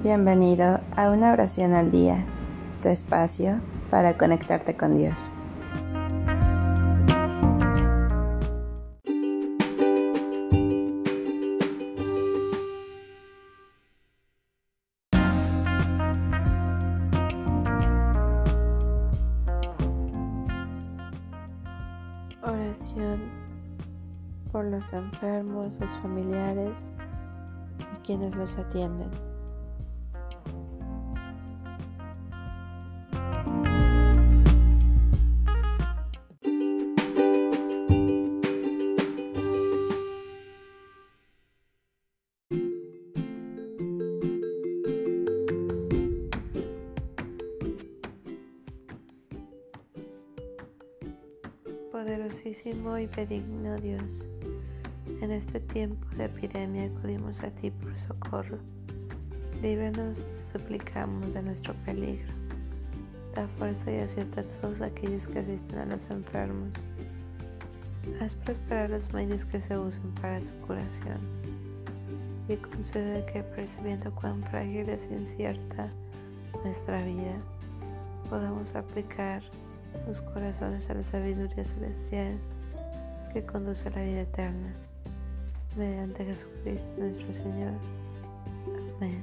Bienvenido a una oración al día, tu espacio para conectarte con Dios. Oración por los enfermos, los familiares y quienes los atienden. Poderosísimo y benigno Dios, en este tiempo de epidemia acudimos a ti por socorro. Líbranos, te suplicamos, de nuestro peligro. Da fuerza y acierta a todos aquellos que asisten a los enfermos. Haz prosperar los medios que se usen para su curación. Y concede que, percibiendo cuán frágil es incierta nuestra vida, podamos aplicar los corazones a la sabiduría celestial que conduce a la vida eterna. Mediante Jesucristo nuestro Señor. Amén.